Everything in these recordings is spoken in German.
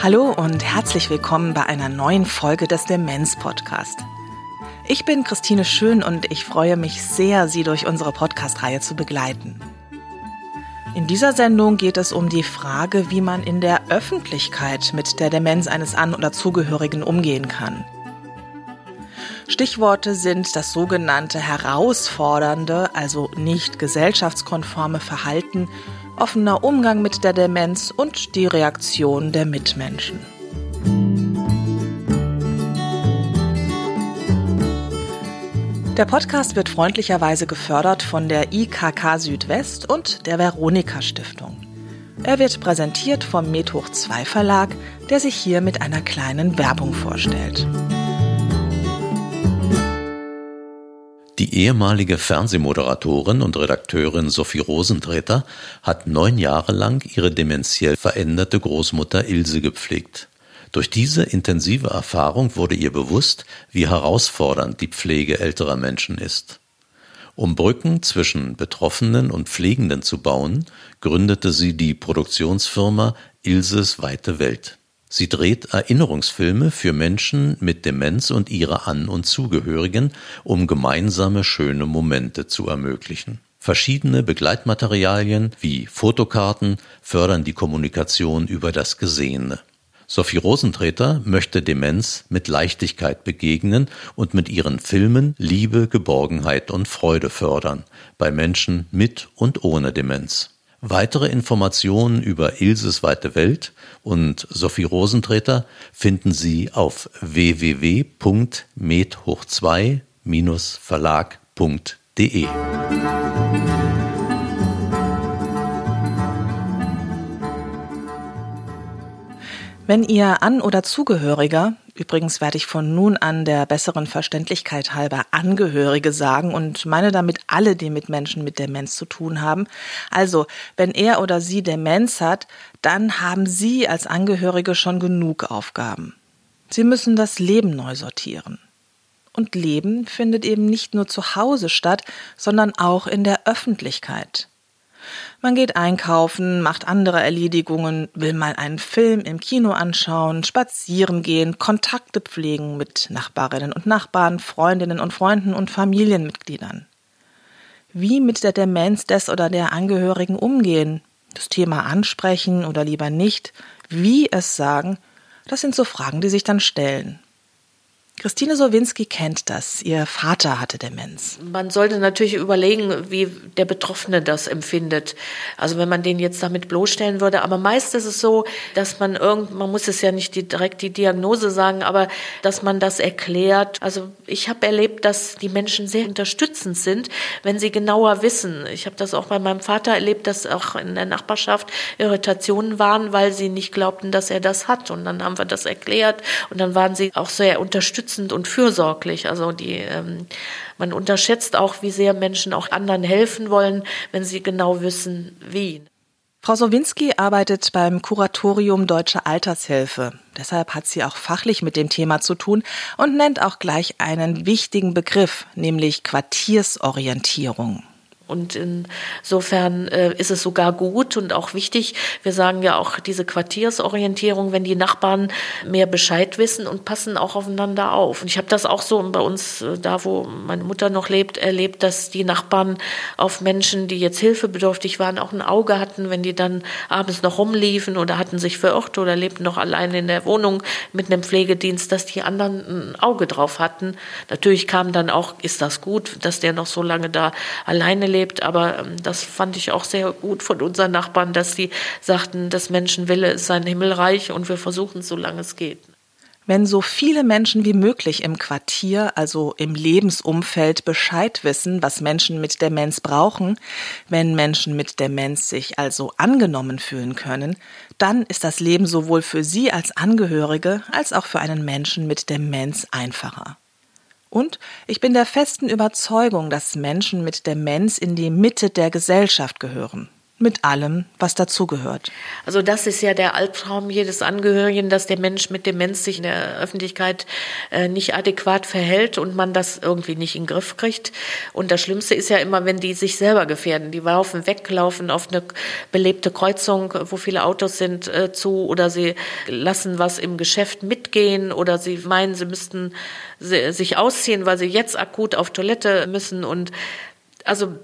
Hallo und herzlich willkommen bei einer neuen Folge des Demenz Podcast. Ich bin Christine Schön und ich freue mich sehr, Sie durch unsere Podcast-Reihe zu begleiten. In dieser Sendung geht es um die Frage, wie man in der Öffentlichkeit mit der Demenz eines An- oder Zugehörigen umgehen kann. Stichworte sind das sogenannte herausfordernde, also nicht gesellschaftskonforme Verhalten offener Umgang mit der Demenz und die Reaktion der Mitmenschen. Der Podcast wird freundlicherweise gefördert von der IKK Südwest und der Veronika Stiftung. Er wird präsentiert vom Medhoch 2 Verlag, der sich hier mit einer kleinen Werbung vorstellt. Die ehemalige Fernsehmoderatorin und Redakteurin Sophie Rosentreter hat neun Jahre lang ihre dementiell veränderte Großmutter Ilse gepflegt. Durch diese intensive Erfahrung wurde ihr bewusst, wie herausfordernd die Pflege älterer Menschen ist. Um Brücken zwischen Betroffenen und Pflegenden zu bauen, gründete sie die Produktionsfirma Ilses weite Welt. Sie dreht Erinnerungsfilme für Menschen mit Demenz und ihre An- und Zugehörigen, um gemeinsame schöne Momente zu ermöglichen. Verschiedene Begleitmaterialien wie Fotokarten fördern die Kommunikation über das Gesehene. Sophie Rosentreter möchte Demenz mit Leichtigkeit begegnen und mit ihren Filmen Liebe, Geborgenheit und Freude fördern, bei Menschen mit und ohne Demenz. Weitere Informationen über Ilses weite Welt und Sophie Rosentreter finden Sie auf www.medhoch2-verlag.de. Wenn ihr An- oder Zugehöriger, übrigens werde ich von nun an der besseren Verständlichkeit halber Angehörige sagen und meine damit alle, die mit Menschen mit Demenz zu tun haben. Also, wenn er oder sie Demenz hat, dann haben Sie als Angehörige schon genug Aufgaben. Sie müssen das Leben neu sortieren. Und Leben findet eben nicht nur zu Hause statt, sondern auch in der Öffentlichkeit. Man geht einkaufen, macht andere Erledigungen, will mal einen Film im Kino anschauen, spazieren gehen, Kontakte pflegen mit Nachbarinnen und Nachbarn, Freundinnen und Freunden und Familienmitgliedern. Wie mit der Demenz des oder der Angehörigen umgehen, das Thema ansprechen oder lieber nicht, wie es sagen, das sind so Fragen, die sich dann stellen. Christine Sowinski kennt das. Ihr Vater hatte Demenz. Man sollte natürlich überlegen, wie der Betroffene das empfindet. Also wenn man den jetzt damit bloßstellen würde. Aber meist ist es so, dass man irgend, man muss es ja nicht direkt die Diagnose sagen, aber dass man das erklärt. Also ich habe erlebt, dass die Menschen sehr unterstützend sind, wenn sie genauer wissen. Ich habe das auch bei meinem Vater erlebt, dass auch in der Nachbarschaft Irritationen waren, weil sie nicht glaubten, dass er das hat. Und dann haben wir das erklärt und dann waren sie auch sehr unterstützend unterstützend und fürsorglich. Also die, ähm, man unterschätzt auch, wie sehr Menschen auch anderen helfen wollen, wenn sie genau wissen, wie. Frau Sowinski arbeitet beim Kuratorium Deutsche Altershilfe. Deshalb hat sie auch fachlich mit dem Thema zu tun und nennt auch gleich einen wichtigen Begriff, nämlich Quartiersorientierung. Und insofern äh, ist es sogar gut und auch wichtig. Wir sagen ja auch diese Quartiersorientierung, wenn die Nachbarn mehr Bescheid wissen und passen auch aufeinander auf. Und ich habe das auch so bei uns, äh, da wo meine Mutter noch lebt, erlebt, dass die Nachbarn auf Menschen, die jetzt hilfebedürftig waren, auch ein Auge hatten, wenn die dann abends noch rumliefen oder hatten sich verirrt oder lebten noch alleine in der Wohnung mit einem Pflegedienst, dass die anderen ein Auge drauf hatten. Natürlich kam dann auch, ist das gut, dass der noch so lange da alleine lebt erlebt, aber ähm, das fand ich auch sehr gut von unseren Nachbarn, dass sie sagten, das Menschenwille ist sein Himmelreich und wir versuchen es, solange es geht. Wenn so viele Menschen wie möglich im Quartier, also im Lebensumfeld Bescheid wissen, was Menschen mit Demenz brauchen, wenn Menschen mit Demenz sich also angenommen fühlen können, dann ist das Leben sowohl für Sie als Angehörige als auch für einen Menschen mit Demenz einfacher. Und ich bin der festen Überzeugung, dass Menschen mit Demenz in die Mitte der Gesellschaft gehören. Mit allem, was dazugehört. Also das ist ja der Albtraum jedes Angehörigen, dass der Mensch mit Demenz sich in der Öffentlichkeit äh, nicht adäquat verhält und man das irgendwie nicht in den Griff kriegt. Und das Schlimmste ist ja immer, wenn die sich selber gefährden. Die laufen weg, laufen auf eine belebte Kreuzung, wo viele Autos sind, äh, zu oder sie lassen was im Geschäft mitgehen oder sie meinen, sie müssten sich ausziehen, weil sie jetzt akut auf Toilette müssen und also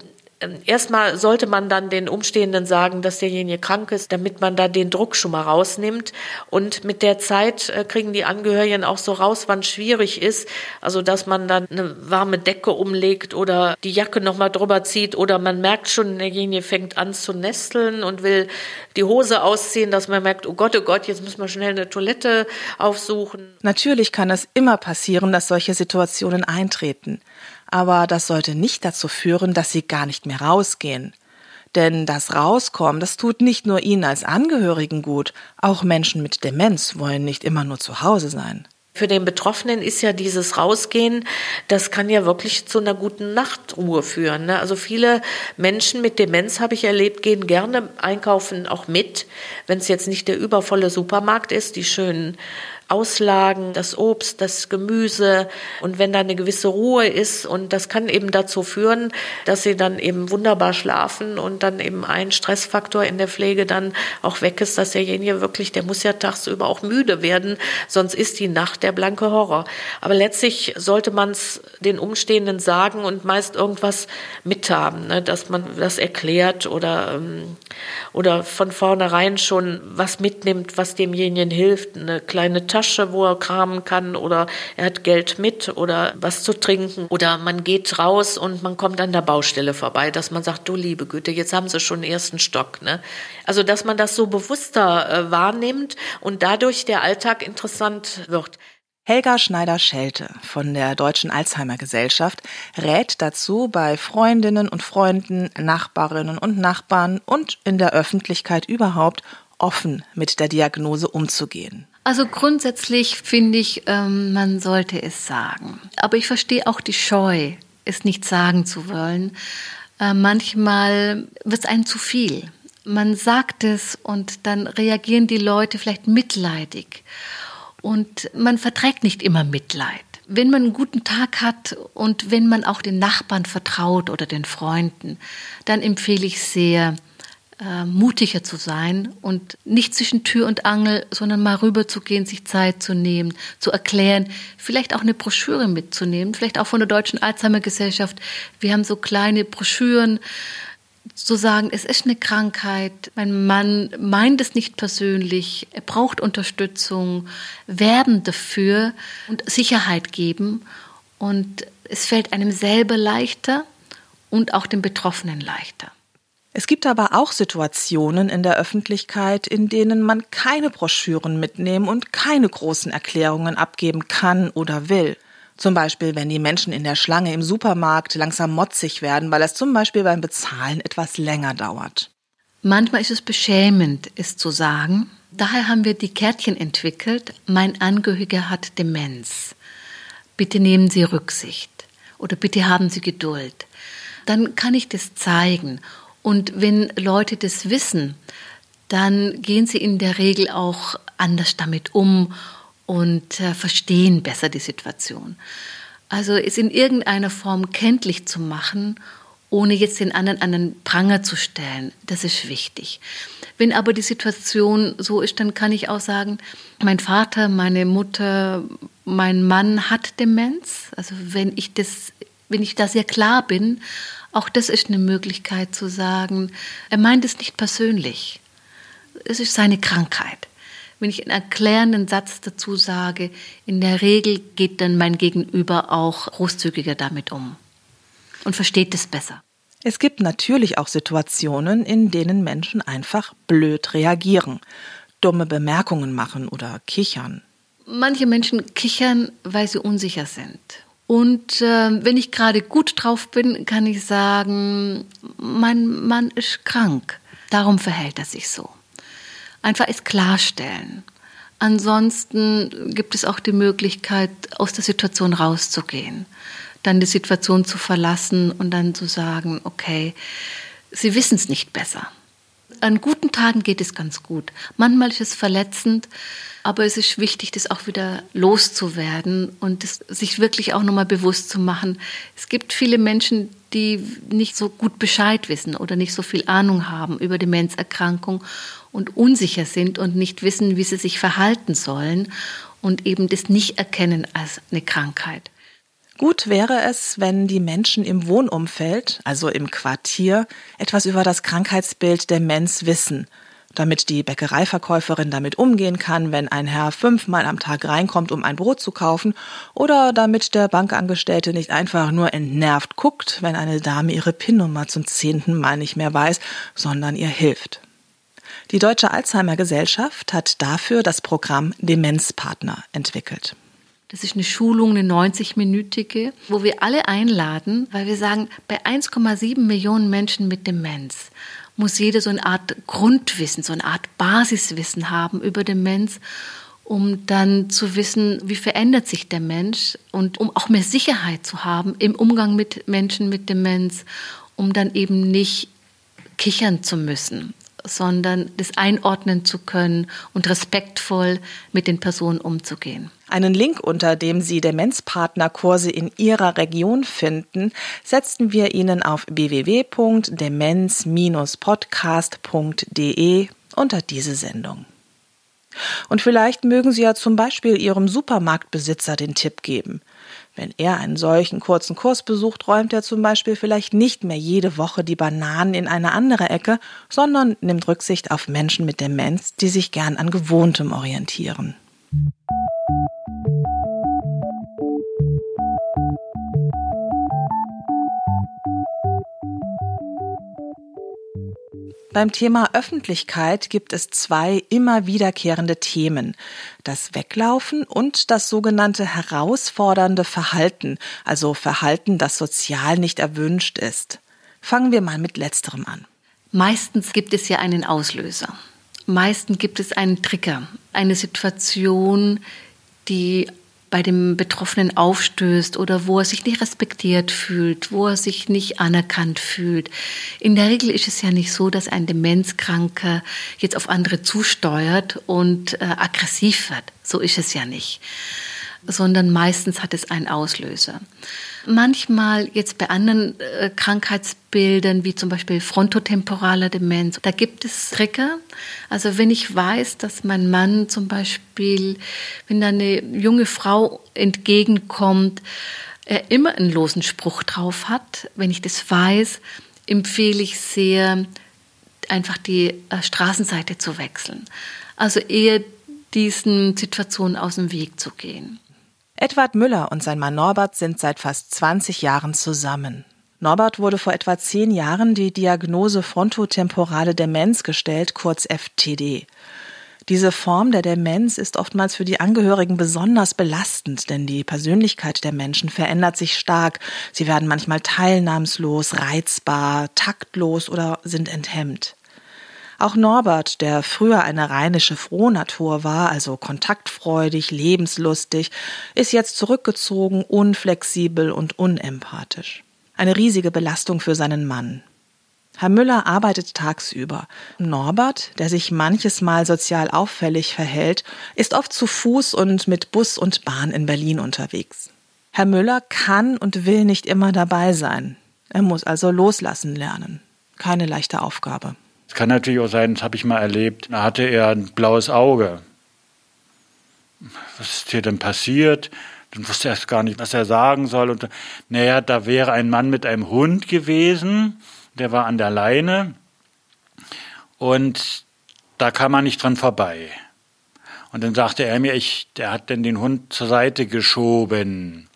erstmal sollte man dann den Umstehenden sagen, dass derjenige krank ist, damit man da den Druck schon mal rausnimmt. Und mit der Zeit äh, kriegen die Angehörigen auch so raus, wann schwierig ist. Also, dass man dann eine warme Decke umlegt oder die Jacke nochmal drüber zieht oder man merkt schon, derjenige fängt an zu nesteln und will die Hose ausziehen, dass man merkt, oh Gott, oh Gott, jetzt müssen wir schnell eine Toilette aufsuchen. Natürlich kann es immer passieren, dass solche Situationen eintreten aber das sollte nicht dazu führen, dass sie gar nicht mehr rausgehen. Denn das Rauskommen, das tut nicht nur ihnen als Angehörigen gut, auch Menschen mit Demenz wollen nicht immer nur zu Hause sein. Für den Betroffenen ist ja dieses Rausgehen, das kann ja wirklich zu einer guten Nachtruhe führen. Ne? Also viele Menschen mit Demenz, habe ich erlebt, gehen gerne einkaufen auch mit, wenn es jetzt nicht der übervolle Supermarkt ist, die schönen Auslagen, das Obst, das Gemüse und wenn da eine gewisse Ruhe ist und das kann eben dazu führen, dass sie dann eben wunderbar schlafen und dann eben ein Stressfaktor in der Pflege dann auch weg ist, dass derjenige wirklich, der muss ja tagsüber auch müde werden, sonst ist die Nacht der blanke Horror. Aber letztlich sollte man es den Umstehenden sagen und meist irgendwas mithaben, ne, dass man das erklärt oder, ähm, oder von vornherein schon was mitnimmt, was demjenigen hilft, eine kleine Tasche, wo er kramen kann oder er hat Geld mit oder was zu trinken oder man geht raus und man kommt an der Baustelle vorbei, dass man sagt, du liebe Güte, jetzt haben sie schon den ersten Stock. Ne? Also dass man das so bewusster äh, wahrnimmt und dadurch der Alltag interessant wird. Helga Schneider-Schelte von der Deutschen Alzheimer Gesellschaft rät dazu, bei Freundinnen und Freunden, Nachbarinnen und Nachbarn und in der Öffentlichkeit überhaupt offen mit der Diagnose umzugehen. Also grundsätzlich finde ich, ähm, man sollte es sagen. Aber ich verstehe auch die Scheu, es nicht sagen zu wollen. Äh, manchmal wird es einem zu viel. Man sagt es und dann reagieren die Leute vielleicht mitleidig. Und man verträgt nicht immer Mitleid. Wenn man einen guten Tag hat und wenn man auch den Nachbarn vertraut oder den Freunden, dann empfehle ich sehr, äh, mutiger zu sein und nicht zwischen Tür und Angel, sondern mal rüber zu gehen, sich Zeit zu nehmen, zu erklären, vielleicht auch eine Broschüre mitzunehmen, vielleicht auch von der Deutschen Alzheimer Gesellschaft. Wir haben so kleine Broschüren, zu sagen, es ist eine Krankheit, mein Mann meint es nicht persönlich, er braucht Unterstützung, werben dafür und Sicherheit geben. Und es fällt einem selber leichter und auch dem Betroffenen leichter. Es gibt aber auch Situationen in der Öffentlichkeit, in denen man keine Broschüren mitnehmen und keine großen Erklärungen abgeben kann oder will. Zum Beispiel, wenn die Menschen in der Schlange im Supermarkt langsam motzig werden, weil es zum Beispiel beim Bezahlen etwas länger dauert. Manchmal ist es beschämend, es zu sagen. Daher haben wir die Kärtchen entwickelt. Mein Angehöriger hat Demenz. Bitte nehmen Sie Rücksicht oder bitte haben Sie Geduld. Dann kann ich das zeigen und wenn Leute das wissen, dann gehen sie in der Regel auch anders damit um und äh, verstehen besser die Situation. Also es in irgendeiner Form kenntlich zu machen, ohne jetzt den anderen an den Pranger zu stellen, das ist wichtig. Wenn aber die Situation so ist, dann kann ich auch sagen, mein Vater, meine Mutter, mein Mann hat Demenz. Also wenn ich das, wenn ich da sehr klar bin auch das ist eine Möglichkeit zu sagen, er meint es nicht persönlich. Es ist seine Krankheit. Wenn ich einen erklärenden Satz dazu sage, in der Regel geht dann mein Gegenüber auch großzügiger damit um und versteht es besser. Es gibt natürlich auch Situationen, in denen Menschen einfach blöd reagieren, dumme Bemerkungen machen oder kichern. Manche Menschen kichern, weil sie unsicher sind und äh, wenn ich gerade gut drauf bin, kann ich sagen, mein Mann ist krank. Darum verhält er sich so. Einfach es klarstellen. Ansonsten gibt es auch die Möglichkeit, aus der Situation rauszugehen, dann die Situation zu verlassen und dann zu sagen, okay, Sie wissen es nicht besser. An guten Tagen geht es ganz gut. Manchmal ist es verletzend, aber es ist wichtig, das auch wieder loszuwerden und das, sich wirklich auch nochmal bewusst zu machen. Es gibt viele Menschen, die nicht so gut Bescheid wissen oder nicht so viel Ahnung haben über Demenzerkrankung und unsicher sind und nicht wissen, wie sie sich verhalten sollen und eben das nicht erkennen als eine Krankheit. Gut wäre es, wenn die Menschen im Wohnumfeld, also im Quartier, etwas über das Krankheitsbild Demenz wissen, damit die Bäckereiverkäuferin damit umgehen kann, wenn ein Herr fünfmal am Tag reinkommt, um ein Brot zu kaufen, oder damit der Bankangestellte nicht einfach nur entnervt guckt, wenn eine Dame ihre PIN-Nummer zum zehnten Mal nicht mehr weiß, sondern ihr hilft. Die Deutsche Alzheimer Gesellschaft hat dafür das Programm Demenzpartner entwickelt. Das ist eine Schulung, eine 90-minütige, wo wir alle einladen, weil wir sagen, bei 1,7 Millionen Menschen mit Demenz muss jeder so eine Art Grundwissen, so eine Art Basiswissen haben über Demenz, um dann zu wissen, wie verändert sich der Mensch und um auch mehr Sicherheit zu haben im Umgang mit Menschen mit Demenz, um dann eben nicht kichern zu müssen, sondern das einordnen zu können und respektvoll mit den Personen umzugehen. Einen Link, unter dem Sie Demenzpartnerkurse in Ihrer Region finden, setzen wir Ihnen auf www.demenz-podcast.de unter diese Sendung. Und vielleicht mögen Sie ja zum Beispiel Ihrem Supermarktbesitzer den Tipp geben. Wenn er einen solchen kurzen Kurs besucht, räumt er zum Beispiel vielleicht nicht mehr jede Woche die Bananen in eine andere Ecke, sondern nimmt Rücksicht auf Menschen mit Demenz, die sich gern an Gewohntem orientieren. Beim Thema Öffentlichkeit gibt es zwei immer wiederkehrende Themen. Das Weglaufen und das sogenannte herausfordernde Verhalten, also Verhalten, das sozial nicht erwünscht ist. Fangen wir mal mit letzterem an. Meistens gibt es ja einen Auslöser. Meistens gibt es einen Trigger, eine Situation, die bei dem Betroffenen aufstößt oder wo er sich nicht respektiert fühlt, wo er sich nicht anerkannt fühlt. In der Regel ist es ja nicht so, dass ein Demenzkranker jetzt auf andere zusteuert und äh, aggressiv wird. So ist es ja nicht sondern meistens hat es einen Auslöser. Manchmal jetzt bei anderen äh, Krankheitsbildern, wie zum Beispiel frontotemporaler Demenz, da gibt es Trigger. Also wenn ich weiß, dass mein Mann zum Beispiel, wenn da eine junge Frau entgegenkommt, er immer einen losen Spruch drauf hat, wenn ich das weiß, empfehle ich sehr, einfach die äh, Straßenseite zu wechseln. Also eher diesen Situationen aus dem Weg zu gehen. Edward Müller und sein Mann Norbert sind seit fast 20 Jahren zusammen. Norbert wurde vor etwa zehn Jahren die Diagnose frontotemporale Demenz gestellt, kurz FTD. Diese Form der Demenz ist oftmals für die Angehörigen besonders belastend, denn die Persönlichkeit der Menschen verändert sich stark. Sie werden manchmal teilnahmslos, reizbar, taktlos oder sind enthemmt. Auch Norbert, der früher eine rheinische Frohnatur war, also kontaktfreudig, lebenslustig, ist jetzt zurückgezogen, unflexibel und unempathisch. Eine riesige Belastung für seinen Mann. Herr Müller arbeitet tagsüber. Norbert, der sich manches Mal sozial auffällig verhält, ist oft zu Fuß und mit Bus und Bahn in Berlin unterwegs. Herr Müller kann und will nicht immer dabei sein. Er muss also loslassen lernen. Keine leichte Aufgabe. Kann natürlich auch sein, das habe ich mal erlebt, da hatte er ein blaues Auge. Was ist hier denn passiert? Dann wusste er erst gar nicht, was er sagen soll. Und naja, da wäre ein Mann mit einem Hund gewesen, der war an der Leine und da kam man nicht dran vorbei. Und dann sagte er mir, ich, der hat denn den Hund zur Seite geschoben.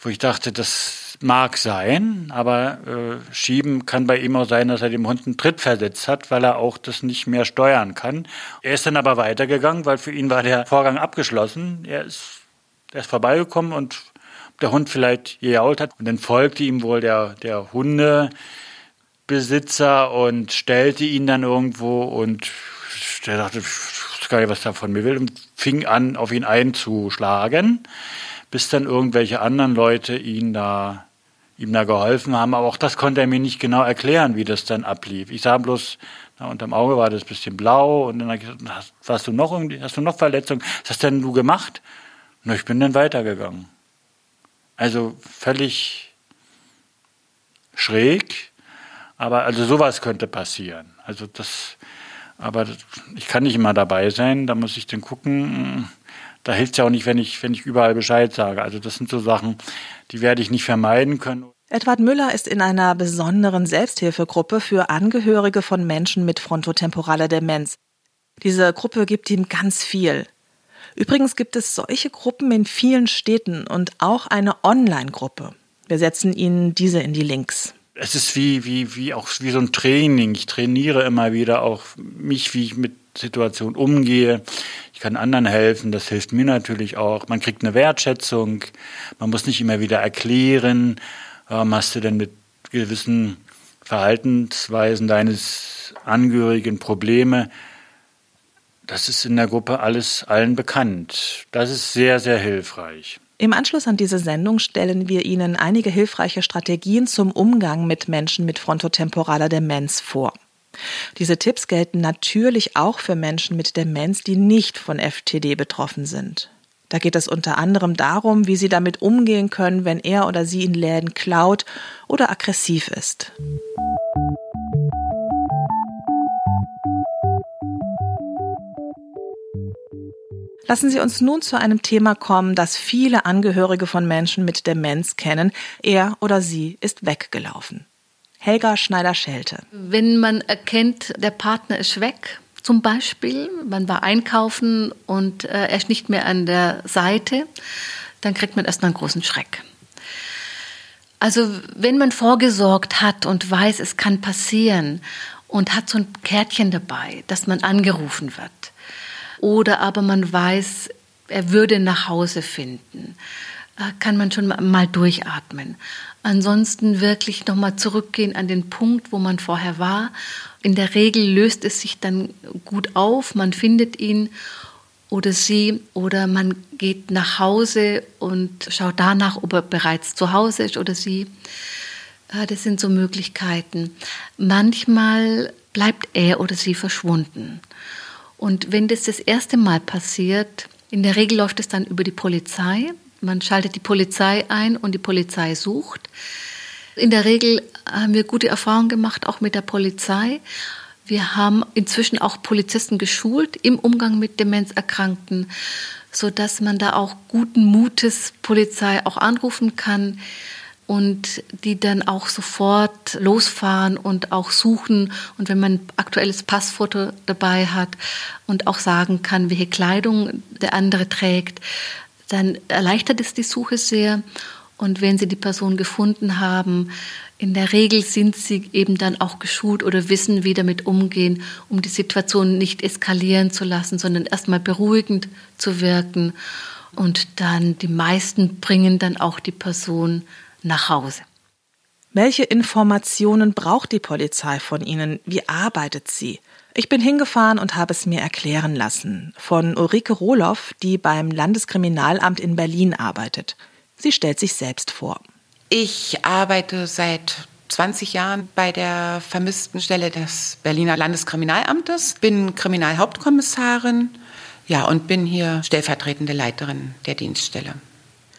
Wo ich dachte, das mag sein, aber äh, schieben kann bei ihm auch sein, dass er dem Hund einen Tritt versetzt hat, weil er auch das nicht mehr steuern kann. Er ist dann aber weitergegangen, weil für ihn war der Vorgang abgeschlossen. Er ist, er ist vorbeigekommen und der Hund vielleicht gejault hat. Und dann folgte ihm wohl der, der Hundebesitzer und stellte ihn dann irgendwo und der dachte, ich weiß gar nicht, was er von mir will und fing an, auf ihn einzuschlagen, bis dann irgendwelche anderen Leute ihn da ihm da geholfen haben. Aber auch das konnte er mir nicht genau erklären, wie das dann ablief. Ich sah bloß, na, unterm Auge war das ein bisschen blau und dann habe ich gesagt, hast, hast du noch irgendwie, hast du noch Verletzungen? Was hast denn du gemacht? Und ich bin dann weitergegangen. Also völlig schräg, aber also sowas könnte passieren. Also das, aber ich kann nicht immer dabei sein, da muss ich dann gucken. Da hilft es ja auch nicht, wenn ich, wenn ich überall Bescheid sage. Also das sind so Sachen, die werde ich nicht vermeiden können. Edward Müller ist in einer besonderen Selbsthilfegruppe für Angehörige von Menschen mit frontotemporaler Demenz. Diese Gruppe gibt ihm ganz viel. Übrigens gibt es solche Gruppen in vielen Städten und auch eine Online-Gruppe. Wir setzen Ihnen diese in die Links. Es ist wie, wie, wie auch wie so ein Training. Ich trainiere immer wieder auch mich, wie ich mit Situationen umgehe. Ich kann anderen helfen, das hilft mir natürlich auch. Man kriegt eine Wertschätzung, man muss nicht immer wieder erklären, warum hast du denn mit gewissen Verhaltensweisen deines Angehörigen Probleme. Das ist in der Gruppe alles allen bekannt. Das ist sehr, sehr hilfreich. Im Anschluss an diese Sendung stellen wir Ihnen einige hilfreiche Strategien zum Umgang mit Menschen mit frontotemporaler Demenz vor. Diese Tipps gelten natürlich auch für Menschen mit Demenz, die nicht von FTD betroffen sind. Da geht es unter anderem darum, wie sie damit umgehen können, wenn er oder sie in Läden klaut oder aggressiv ist. Lassen Sie uns nun zu einem Thema kommen, das viele Angehörige von Menschen mit Demenz kennen. Er oder sie ist weggelaufen. Helga Schneider-Schelte. Wenn man erkennt, der Partner ist weg, zum Beispiel, man war einkaufen und äh, er ist nicht mehr an der Seite, dann kriegt man erstmal einen großen Schreck. Also wenn man vorgesorgt hat und weiß, es kann passieren und hat so ein Kärtchen dabei, dass man angerufen wird, oder aber man weiß, er würde nach Hause finden, äh, kann man schon mal durchatmen. Ansonsten wirklich nochmal zurückgehen an den Punkt, wo man vorher war. In der Regel löst es sich dann gut auf, man findet ihn oder sie oder man geht nach Hause und schaut danach, ob er bereits zu Hause ist oder sie. Äh, das sind so Möglichkeiten. Manchmal bleibt er oder sie verschwunden. Und wenn das das erste Mal passiert, in der Regel läuft es dann über die Polizei. Man schaltet die Polizei ein und die Polizei sucht. In der Regel haben wir gute Erfahrungen gemacht, auch mit der Polizei. Wir haben inzwischen auch Polizisten geschult im Umgang mit Demenzerkrankten, so dass man da auch guten Mutes Polizei auch anrufen kann und die dann auch sofort losfahren und auch suchen und wenn man ein aktuelles Passfoto dabei hat und auch sagen kann, welche Kleidung der andere trägt, dann erleichtert es die Suche sehr. Und wenn Sie die Person gefunden haben, in der Regel sind Sie eben dann auch geschult oder wissen, wie damit umgehen, um die Situation nicht eskalieren zu lassen, sondern erstmal beruhigend zu wirken. Und dann die meisten bringen dann auch die Person nach Hause. Welche Informationen braucht die Polizei von Ihnen? Wie arbeitet sie? Ich bin hingefahren und habe es mir erklären lassen von Ulrike Rohloff, die beim Landeskriminalamt in Berlin arbeitet. Sie stellt sich selbst vor. Ich arbeite seit 20 Jahren bei der vermissten Stelle des Berliner Landeskriminalamtes, bin Kriminalhauptkommissarin, ja, und bin hier stellvertretende Leiterin der Dienststelle.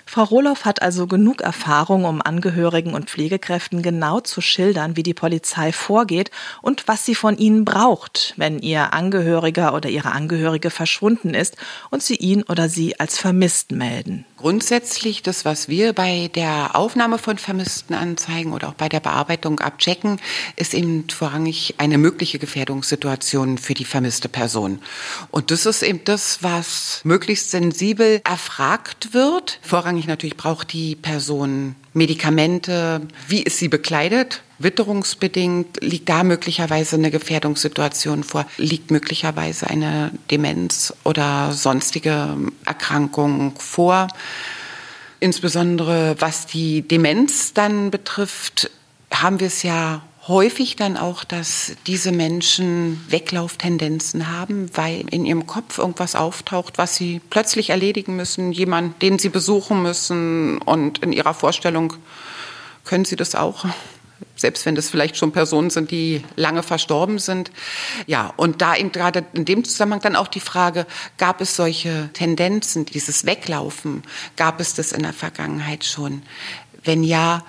Frau Rohloff hat also genug Erfahrung, um Angehörigen und Pflegekräften genau zu schildern, wie die Polizei vorgeht und was sie von ihnen braucht, wenn ihr Angehöriger oder ihre Angehörige verschwunden ist und sie ihn oder sie als vermisst melden. Grundsätzlich das, was wir bei der Aufnahme von vermissten Anzeigen oder auch bei der Bearbeitung abchecken, ist eben vorrangig eine mögliche Gefährdungssituation für die vermisste Person. Und das ist eben das, was möglichst sensibel erfragt wird. Vorrangig natürlich braucht die Person Medikamente, wie ist sie bekleidet? Witterungsbedingt liegt da möglicherweise eine Gefährdungssituation vor, liegt möglicherweise eine Demenz oder sonstige Erkrankung vor. Insbesondere was die Demenz dann betrifft, haben wir es ja häufig dann auch, dass diese Menschen Weglauftendenzen haben, weil in ihrem Kopf irgendwas auftaucht, was sie plötzlich erledigen müssen, jemand, den sie besuchen müssen und in ihrer Vorstellung können Sie das auch? selbst wenn das vielleicht schon Personen sind, die lange verstorben sind. Ja, und da eben gerade in dem Zusammenhang dann auch die Frage, gab es solche Tendenzen, dieses Weglaufen, gab es das in der Vergangenheit schon? Wenn ja,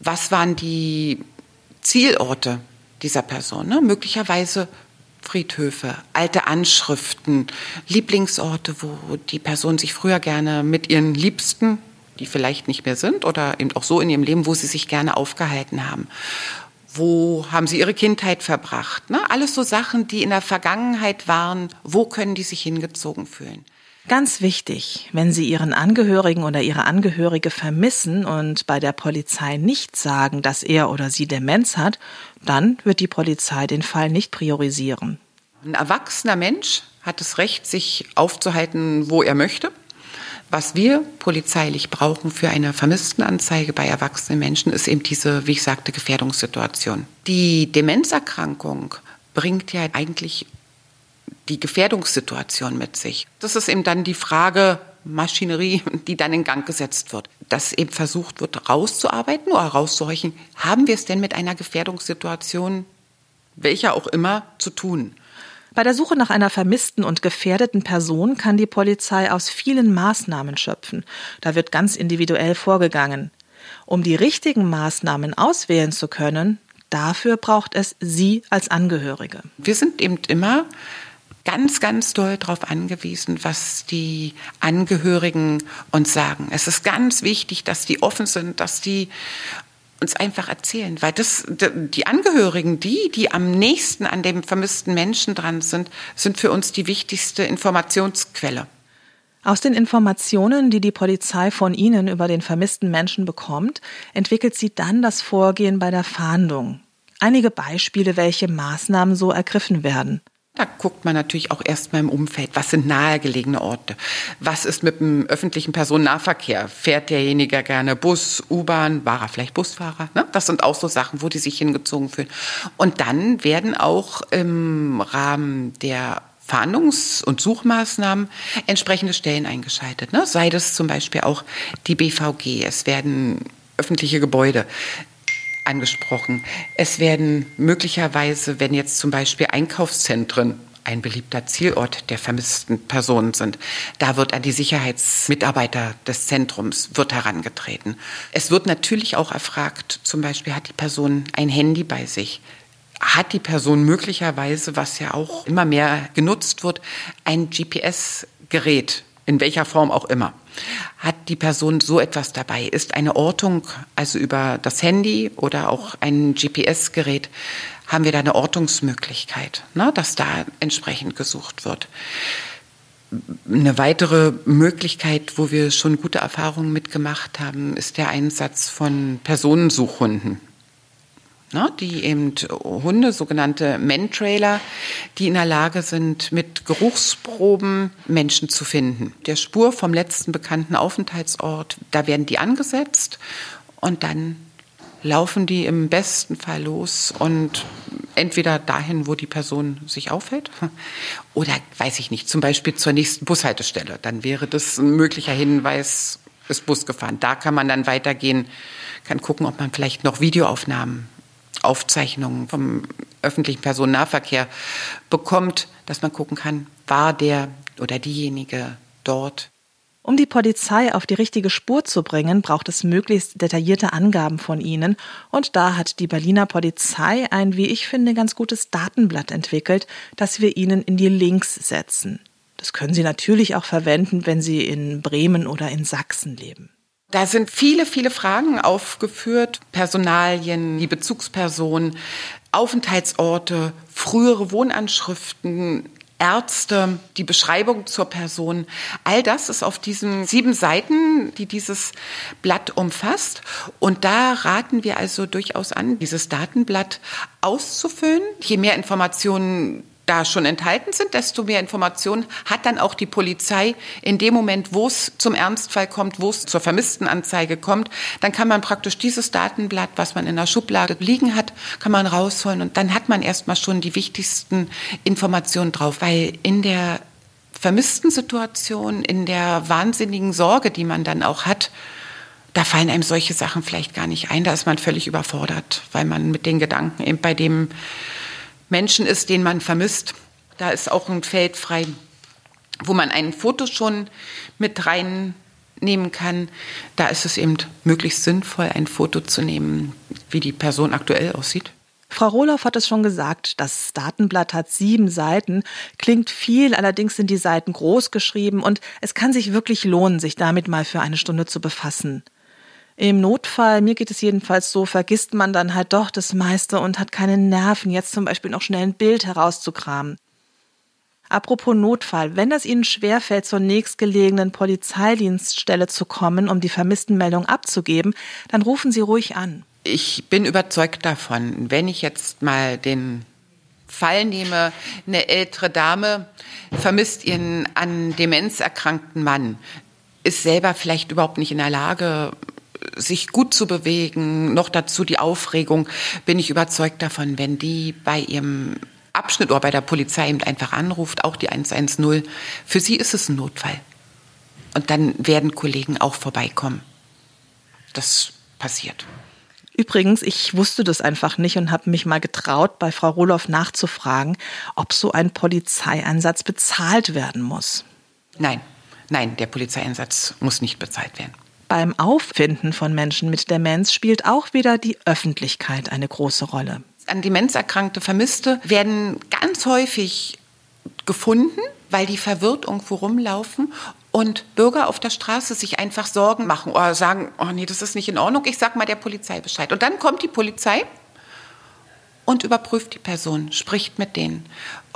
was waren die Zielorte dieser Person? Ne? Möglicherweise Friedhöfe, alte Anschriften, Lieblingsorte, wo die Person sich früher gerne mit ihren Liebsten die vielleicht nicht mehr sind oder eben auch so in ihrem Leben, wo sie sich gerne aufgehalten haben. Wo haben sie ihre Kindheit verbracht? Ne? Alles so Sachen, die in der Vergangenheit waren. Wo können die sich hingezogen fühlen? Ganz wichtig, wenn Sie Ihren Angehörigen oder Ihre Angehörige vermissen und bei der Polizei nicht sagen, dass er oder sie Demenz hat, dann wird die Polizei den Fall nicht priorisieren. Ein erwachsener Mensch hat das Recht, sich aufzuhalten, wo er möchte. Was wir polizeilich brauchen für eine Vermisstenanzeige bei erwachsenen Menschen, ist eben diese, wie ich sagte, Gefährdungssituation. Die Demenzerkrankung bringt ja eigentlich die Gefährdungssituation mit sich. Das ist eben dann die Frage, Maschinerie, die dann in Gang gesetzt wird. Dass eben versucht wird, rauszuarbeiten oder rauszuhorchen, haben wir es denn mit einer Gefährdungssituation, welcher auch immer, zu tun? Bei der Suche nach einer vermissten und gefährdeten Person kann die Polizei aus vielen Maßnahmen schöpfen. Da wird ganz individuell vorgegangen. Um die richtigen Maßnahmen auswählen zu können, dafür braucht es Sie als Angehörige. Wir sind eben immer ganz, ganz doll darauf angewiesen, was die Angehörigen uns sagen. Es ist ganz wichtig, dass die offen sind, dass die uns einfach erzählen, weil das die Angehörigen, die, die am nächsten an dem vermissten Menschen dran sind, sind für uns die wichtigste Informationsquelle. Aus den Informationen, die die Polizei von Ihnen über den vermissten Menschen bekommt, entwickelt sie dann das Vorgehen bei der Fahndung. Einige Beispiele, welche Maßnahmen so ergriffen werden. Da guckt man natürlich auch erstmal im Umfeld, was sind nahegelegene Orte? Was ist mit dem öffentlichen Personennahverkehr? Fährt derjenige gerne Bus, U-Bahn, war er vielleicht Busfahrer? Ne? Das sind auch so Sachen, wo die sich hingezogen fühlen. Und dann werden auch im Rahmen der Fahndungs- und Suchmaßnahmen entsprechende Stellen eingeschaltet. Ne? Sei das zum Beispiel auch die BVG. Es werden öffentliche Gebäude angesprochen. Es werden möglicherweise, wenn jetzt zum Beispiel Einkaufszentren ein beliebter Zielort der vermissten Personen sind. Da wird an die Sicherheitsmitarbeiter des Zentrums wird herangetreten. Es wird natürlich auch erfragt, zum Beispiel hat die Person ein Handy bei sich? Hat die Person möglicherweise, was ja auch immer mehr genutzt wird, ein GPS-Gerät, in welcher Form auch immer? Hat die Person so etwas dabei? Ist eine Ortung, also über das Handy oder auch ein GPS-Gerät, haben wir da eine Ortungsmöglichkeit, ne, dass da entsprechend gesucht wird. Eine weitere Möglichkeit, wo wir schon gute Erfahrungen mitgemacht haben, ist der Einsatz von Personensuchhunden ne, die eben Hunde, sogenannte Men-Trailer, die in der Lage sind, mit Geruchsproben Menschen zu finden. Der Spur vom letzten bekannten Aufenthaltsort, da werden die angesetzt und dann laufen die im besten Fall los und entweder dahin, wo die Person sich aufhält, oder weiß ich nicht, zum Beispiel zur nächsten Bushaltestelle. Dann wäre das ein möglicher Hinweis, ist Bus gefahren. Da kann man dann weitergehen, kann gucken, ob man vielleicht noch Videoaufnahmen Aufzeichnungen vom öffentlichen Personennahverkehr bekommt, dass man gucken kann, war der oder diejenige dort. Um die Polizei auf die richtige Spur zu bringen, braucht es möglichst detaillierte Angaben von ihnen. Und da hat die Berliner Polizei ein, wie ich finde, ganz gutes Datenblatt entwickelt, das wir Ihnen in die Links setzen. Das können Sie natürlich auch verwenden, wenn Sie in Bremen oder in Sachsen leben. Da sind viele, viele Fragen aufgeführt. Personalien, die Bezugspersonen, Aufenthaltsorte, frühere Wohnanschriften, Ärzte, die Beschreibung zur Person. All das ist auf diesen sieben Seiten, die dieses Blatt umfasst. Und da raten wir also durchaus an, dieses Datenblatt auszufüllen. Je mehr Informationen da schon enthalten sind, desto mehr Informationen hat dann auch die Polizei in dem Moment, wo es zum Ernstfall kommt, wo es zur Vermisstenanzeige kommt, dann kann man praktisch dieses Datenblatt, was man in der Schublade liegen hat, kann man rausholen und dann hat man erstmal schon die wichtigsten Informationen drauf, weil in der vermissten Situation, in der wahnsinnigen Sorge, die man dann auch hat, da fallen einem solche Sachen vielleicht gar nicht ein. Da ist man völlig überfordert, weil man mit den Gedanken eben bei dem Menschen ist, den man vermisst. Da ist auch ein Feld frei, wo man ein Foto schon mit reinnehmen kann. Da ist es eben möglichst sinnvoll, ein Foto zu nehmen, wie die Person aktuell aussieht. Frau Rohloff hat es schon gesagt, das Datenblatt hat sieben Seiten, klingt viel, allerdings sind die Seiten groß geschrieben und es kann sich wirklich lohnen, sich damit mal für eine Stunde zu befassen. Im Notfall, mir geht es jedenfalls so, vergisst man dann halt doch das meiste und hat keine Nerven, jetzt zum Beispiel noch schnell ein Bild herauszukramen. Apropos Notfall, wenn es Ihnen schwerfällt, zur nächstgelegenen Polizeidienststelle zu kommen, um die Vermisstenmeldung abzugeben, dann rufen Sie ruhig an. Ich bin überzeugt davon, wenn ich jetzt mal den Fall nehme, eine ältere Dame vermisst ihren an Demenz erkrankten Mann, ist selber vielleicht überhaupt nicht in der Lage, sich gut zu bewegen, noch dazu die Aufregung, bin ich überzeugt davon, wenn die bei ihrem Abschnitt oder bei der Polizei eben einfach anruft, auch die 110, für sie ist es ein Notfall. Und dann werden Kollegen auch vorbeikommen. Das passiert. Übrigens, ich wusste das einfach nicht und habe mich mal getraut, bei Frau Roloff nachzufragen, ob so ein Polizeieinsatz bezahlt werden muss. Nein, nein, der Polizeieinsatz muss nicht bezahlt werden. Beim Auffinden von Menschen mit Demenz spielt auch wieder die Öffentlichkeit eine große Rolle. An Demenz erkrankte Vermisste werden ganz häufig gefunden, weil die verwirrt irgendwo rumlaufen und Bürger auf der Straße sich einfach Sorgen machen oder sagen, oh nee, das ist nicht in Ordnung, ich sag mal der Polizei Bescheid. Und dann kommt die Polizei und überprüft die Person, spricht mit denen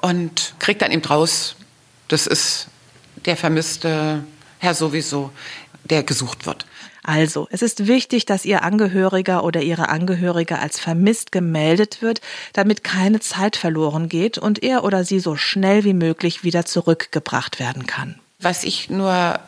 und kriegt dann eben raus, das ist der vermisste Herr sowieso der gesucht wird. Also, es ist wichtig, dass Ihr Angehöriger oder Ihre Angehörige als vermisst gemeldet wird, damit keine Zeit verloren geht und er oder sie so schnell wie möglich wieder zurückgebracht werden kann. Was ich nur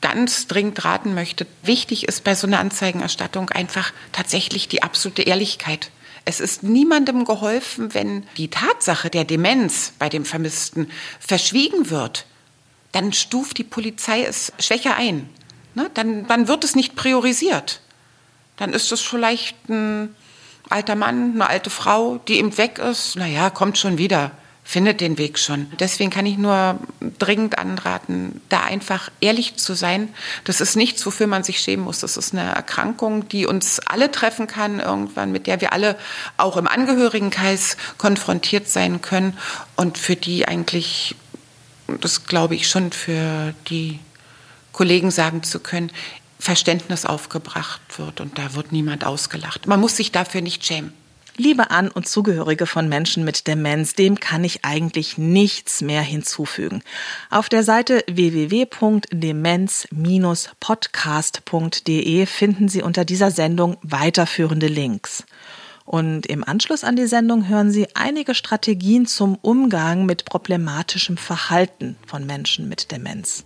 ganz dringend raten möchte, wichtig ist bei so einer Anzeigenerstattung einfach tatsächlich die absolute Ehrlichkeit. Es ist niemandem geholfen, wenn die Tatsache der Demenz bei dem Vermissten verschwiegen wird. Dann stuft die Polizei es schwächer ein. Ne? Dann, dann wird es nicht priorisiert. Dann ist es vielleicht ein alter Mann, eine alte Frau, die eben weg ist. Naja, kommt schon wieder, findet den Weg schon. Deswegen kann ich nur dringend anraten, da einfach ehrlich zu sein. Das ist nichts, wofür man sich schämen muss. Das ist eine Erkrankung, die uns alle treffen kann irgendwann, mit der wir alle auch im Angehörigenkreis konfrontiert sein können und für die eigentlich, das glaube ich schon, für die Kollegen sagen zu können, Verständnis aufgebracht wird und da wird niemand ausgelacht. Man muss sich dafür nicht schämen. Liebe An- und Zugehörige von Menschen mit Demenz, dem kann ich eigentlich nichts mehr hinzufügen. Auf der Seite www.demenz-podcast.de finden Sie unter dieser Sendung weiterführende Links. Und im Anschluss an die Sendung hören Sie einige Strategien zum Umgang mit problematischem Verhalten von Menschen mit Demenz.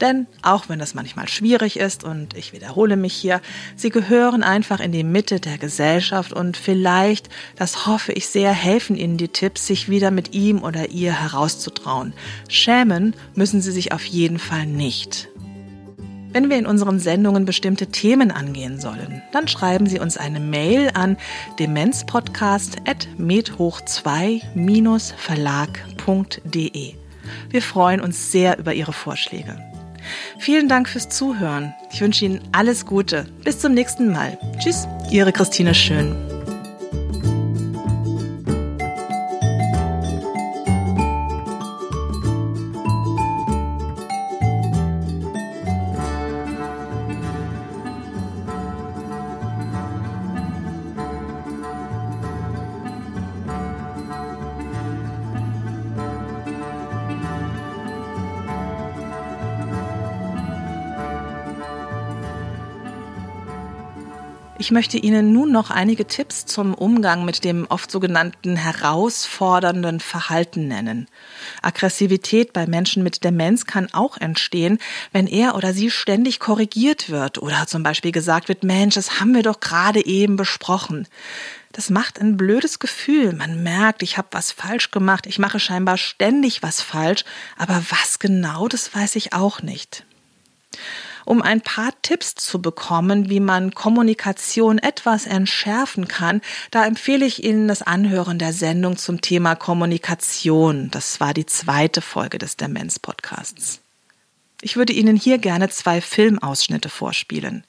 Denn auch wenn das manchmal schwierig ist, und ich wiederhole mich hier, sie gehören einfach in die Mitte der Gesellschaft und vielleicht, das hoffe ich sehr, helfen ihnen die Tipps, sich wieder mit ihm oder ihr herauszutrauen. Schämen müssen sie sich auf jeden Fall nicht. Wenn wir in unseren Sendungen bestimmte Themen angehen sollen, dann schreiben Sie uns eine Mail an demenzpodcast.medhoch2-verlag.de. Wir freuen uns sehr über Ihre Vorschläge. Vielen Dank fürs Zuhören. Ich wünsche Ihnen alles Gute. Bis zum nächsten Mal. Tschüss, Ihre Christine Schön. Ich möchte Ihnen nun noch einige Tipps zum Umgang mit dem oft sogenannten herausfordernden Verhalten nennen. Aggressivität bei Menschen mit Demenz kann auch entstehen, wenn er oder sie ständig korrigiert wird oder zum Beispiel gesagt wird, Mensch, das haben wir doch gerade eben besprochen. Das macht ein blödes Gefühl. Man merkt, ich habe was falsch gemacht, ich mache scheinbar ständig was falsch, aber was genau, das weiß ich auch nicht. Um ein paar Tipps zu bekommen, wie man Kommunikation etwas entschärfen kann, da empfehle ich Ihnen das Anhören der Sendung zum Thema Kommunikation. Das war die zweite Folge des Demenz-Podcasts. Ich würde Ihnen hier gerne zwei Filmausschnitte vorspielen.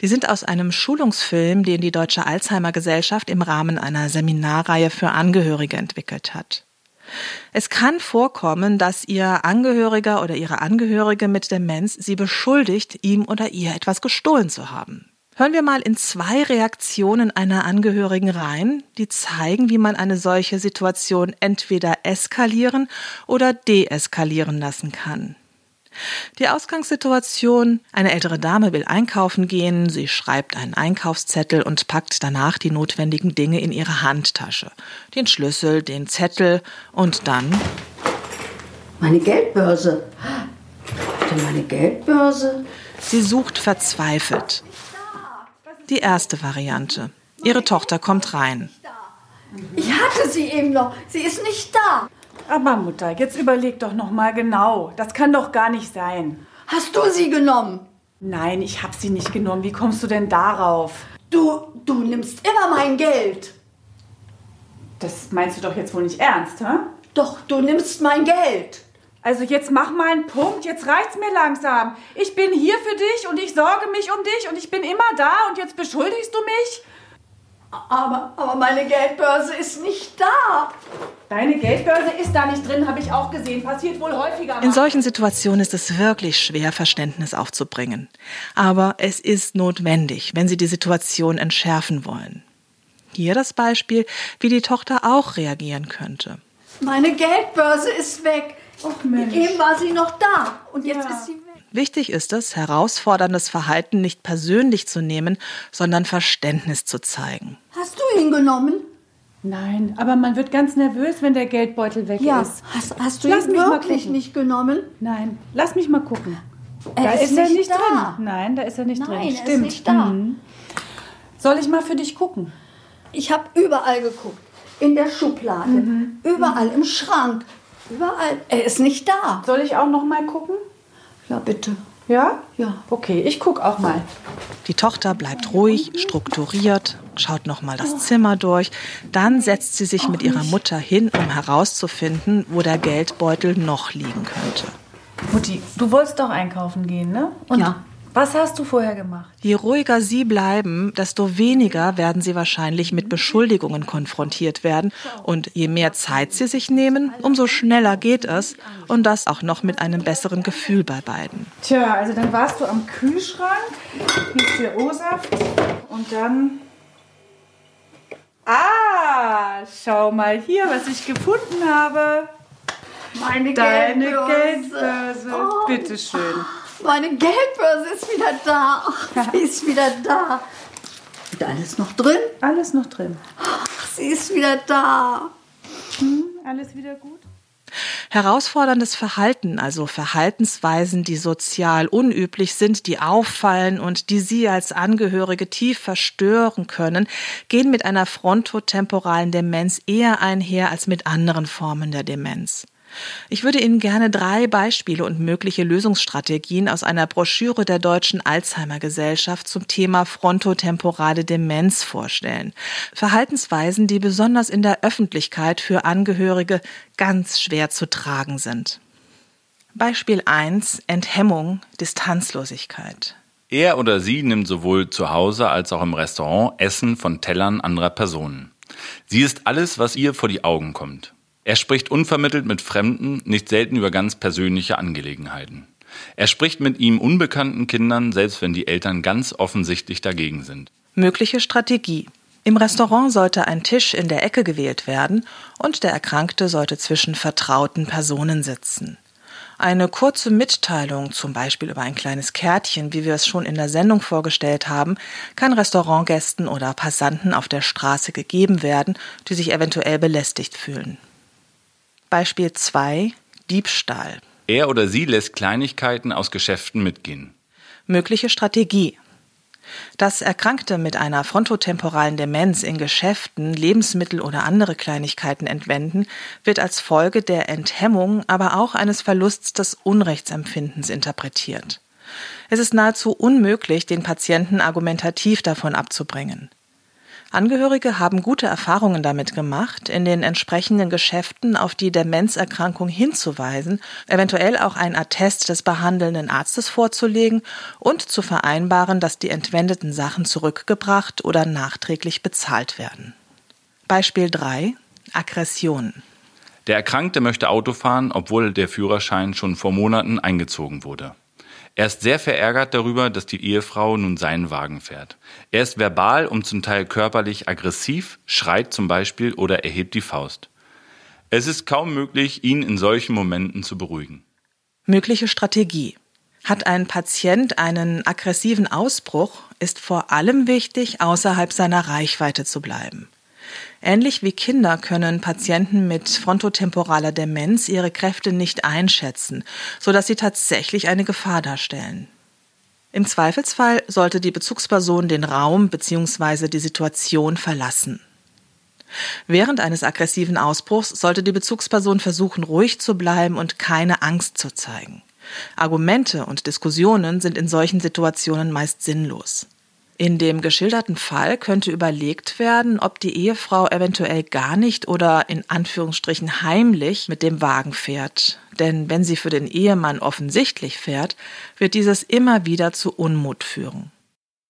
Die sind aus einem Schulungsfilm, den die Deutsche Alzheimer Gesellschaft im Rahmen einer Seminarreihe für Angehörige entwickelt hat. Es kann vorkommen, dass Ihr Angehöriger oder Ihre Angehörige mit Demenz Sie beschuldigt, ihm oder ihr etwas gestohlen zu haben. Hören wir mal in zwei Reaktionen einer Angehörigen rein, die zeigen, wie man eine solche Situation entweder eskalieren oder deeskalieren lassen kann. Die Ausgangssituation, eine ältere Dame will einkaufen gehen, sie schreibt einen Einkaufszettel und packt danach die notwendigen Dinge in ihre Handtasche. Den Schlüssel, den Zettel und dann. Meine Geldbörse. Warte, meine Geldbörse. Sie sucht verzweifelt. Die erste Variante. Ihre Tochter kommt rein. Ich hatte sie eben noch. Sie ist nicht da. Aber Mutter, jetzt überleg doch noch mal genau. Das kann doch gar nicht sein. Hast du sie genommen? Nein, ich habe sie nicht genommen. Wie kommst du denn darauf? Du, du nimmst immer mein Geld. Das meinst du doch jetzt wohl nicht ernst, hä? Doch, du nimmst mein Geld. Also jetzt mach mal einen Punkt, jetzt reicht's mir langsam. Ich bin hier für dich und ich sorge mich um dich und ich bin immer da und jetzt beschuldigst du mich? Aber, aber meine Geldbörse ist nicht da. Deine Geldbörse ist da nicht drin, habe ich auch gesehen. Passiert wohl häufiger. In solchen Situationen ist es wirklich schwer, Verständnis aufzubringen. Aber es ist notwendig, wenn Sie die Situation entschärfen wollen. Hier das Beispiel, wie die Tochter auch reagieren könnte. Meine Geldbörse ist weg. Och Mensch. Eben war sie noch da und jetzt Ja. ist sie weg. Wichtig ist es, herausforderndes Verhalten nicht persönlich zu nehmen, sondern Verständnis zu zeigen. Hast du ihn genommen? Nein, aber man wird ganz nervös, wenn der Geldbeutel weg Ja. ist. Hast, hast du Lass ihn mich mal wirklich nicht genommen? Nein, lass mich mal gucken. Er da ist ist er nicht da. drin. Nein, da ist er nicht Nein, drin. er ist Stimmt. nicht da. Mhm. Soll ich mal für dich gucken? Ich habe überall geguckt. In der Schublade. Mhm. Überall im Schrank. Überall. Er ist nicht da. Soll ich auch noch mal gucken? Ja, bitte. Ja? Ja. Okay, ich guck auch mal. Die Tochter bleibt ruhig, strukturiert, schaut nochmal das Zimmer durch. Dann setzt sie sich mit ihrer Mutter hin, um herauszufinden, wo der Geldbeutel noch liegen könnte. Mutti, du wolltest doch einkaufen gehen, ne? Und Ja. Was hast du vorher gemacht? Je ruhiger sie bleiben, desto weniger werden sie wahrscheinlich mit Beschuldigungen konfrontiert werden. Und je mehr Zeit sie sich nehmen, umso schneller geht es. Und das auch noch mit einem besseren Gefühl bei beiden. Tja, also dann warst du am Kühlschrank, hier ist der O-Saft und dann... Ah, schau mal hier, was ich gefunden habe. Meine Deine Geldbörse. Geldbörse. Oh. Bitteschön. Meine Geldbörse ist wieder da. Sie ist wieder da. Und alles noch drin? Alles noch drin. Sie ist wieder da. Alles wieder gut? Herausforderndes Verhalten, also Verhaltensweisen, die sozial unüblich sind, die auffallen und die Sie als Angehörige tief verstören können, gehen mit einer frontotemporalen Demenz eher einher als mit anderen Formen der Demenz. Ich würde Ihnen gerne drei Beispiele und mögliche Lösungsstrategien aus einer Broschüre der Deutschen Alzheimer Gesellschaft zum Thema frontotemporale Demenz vorstellen. Verhaltensweisen, die besonders in der Öffentlichkeit für Angehörige ganz schwer zu tragen sind. Beispiel 1 Enthemmung, Distanzlosigkeit. Er oder sie nimmt sowohl zu Hause als auch im Restaurant Essen von Tellern anderer Personen. Sie ist alles, was ihr vor die Augen kommt. Er spricht unvermittelt mit Fremden, nicht selten über ganz persönliche Angelegenheiten. Er spricht mit ihm unbekannten Kindern, selbst wenn die Eltern ganz offensichtlich dagegen sind. Mögliche Strategie. Im Restaurant sollte ein Tisch in der Ecke gewählt werden und der Erkrankte sollte zwischen vertrauten Personen sitzen. Eine kurze Mitteilung, zum Beispiel über ein kleines Kärtchen, wie wir es schon in der Sendung vorgestellt haben, kann Restaurantgästen oder Passanten auf der Straße gegeben werden, die sich eventuell belästigt fühlen. Beispiel 2 Diebstahl. Er oder sie lässt Kleinigkeiten aus Geschäften mitgehen. Mögliche Strategie. Dass Erkrankte mit einer frontotemporalen Demenz in Geschäften Lebensmittel oder andere Kleinigkeiten entwenden, wird als Folge der Enthemmung, aber auch eines Verlusts des Unrechtsempfindens interpretiert. Es ist nahezu unmöglich, den Patienten argumentativ davon abzubringen. Angehörige haben gute Erfahrungen damit gemacht, in den entsprechenden Geschäften auf die Demenzerkrankung hinzuweisen, eventuell auch ein Attest des behandelnden Arztes vorzulegen und zu vereinbaren, dass die entwendeten Sachen zurückgebracht oder nachträglich bezahlt werden. Beispiel 3 Aggression. Der Erkrankte möchte Auto fahren, obwohl der Führerschein schon vor Monaten eingezogen wurde. Er ist sehr verärgert darüber, dass die Ehefrau nun seinen Wagen fährt. Er ist verbal und zum Teil körperlich aggressiv, schreit zum Beispiel oder erhebt die Faust. Es ist kaum möglich, ihn in solchen Momenten zu beruhigen. Mögliche Strategie. Hat ein Patient einen aggressiven Ausbruch, ist vor allem wichtig, außerhalb seiner Reichweite zu bleiben. Ähnlich wie Kinder können Patienten mit frontotemporaler Demenz ihre Kräfte nicht einschätzen, sodass sie tatsächlich eine Gefahr darstellen. Im Zweifelsfall sollte die Bezugsperson den Raum bzw. die Situation verlassen. Während eines aggressiven Ausbruchs sollte die Bezugsperson versuchen, ruhig zu bleiben und keine Angst zu zeigen. Argumente und Diskussionen sind in solchen Situationen meist sinnlos. In dem geschilderten Fall könnte überlegt werden, ob die Ehefrau eventuell gar nicht oder in Anführungsstrichen heimlich mit dem Wagen fährt. Denn wenn sie für den Ehemann offensichtlich fährt, wird dieses immer wieder zu Unmut führen.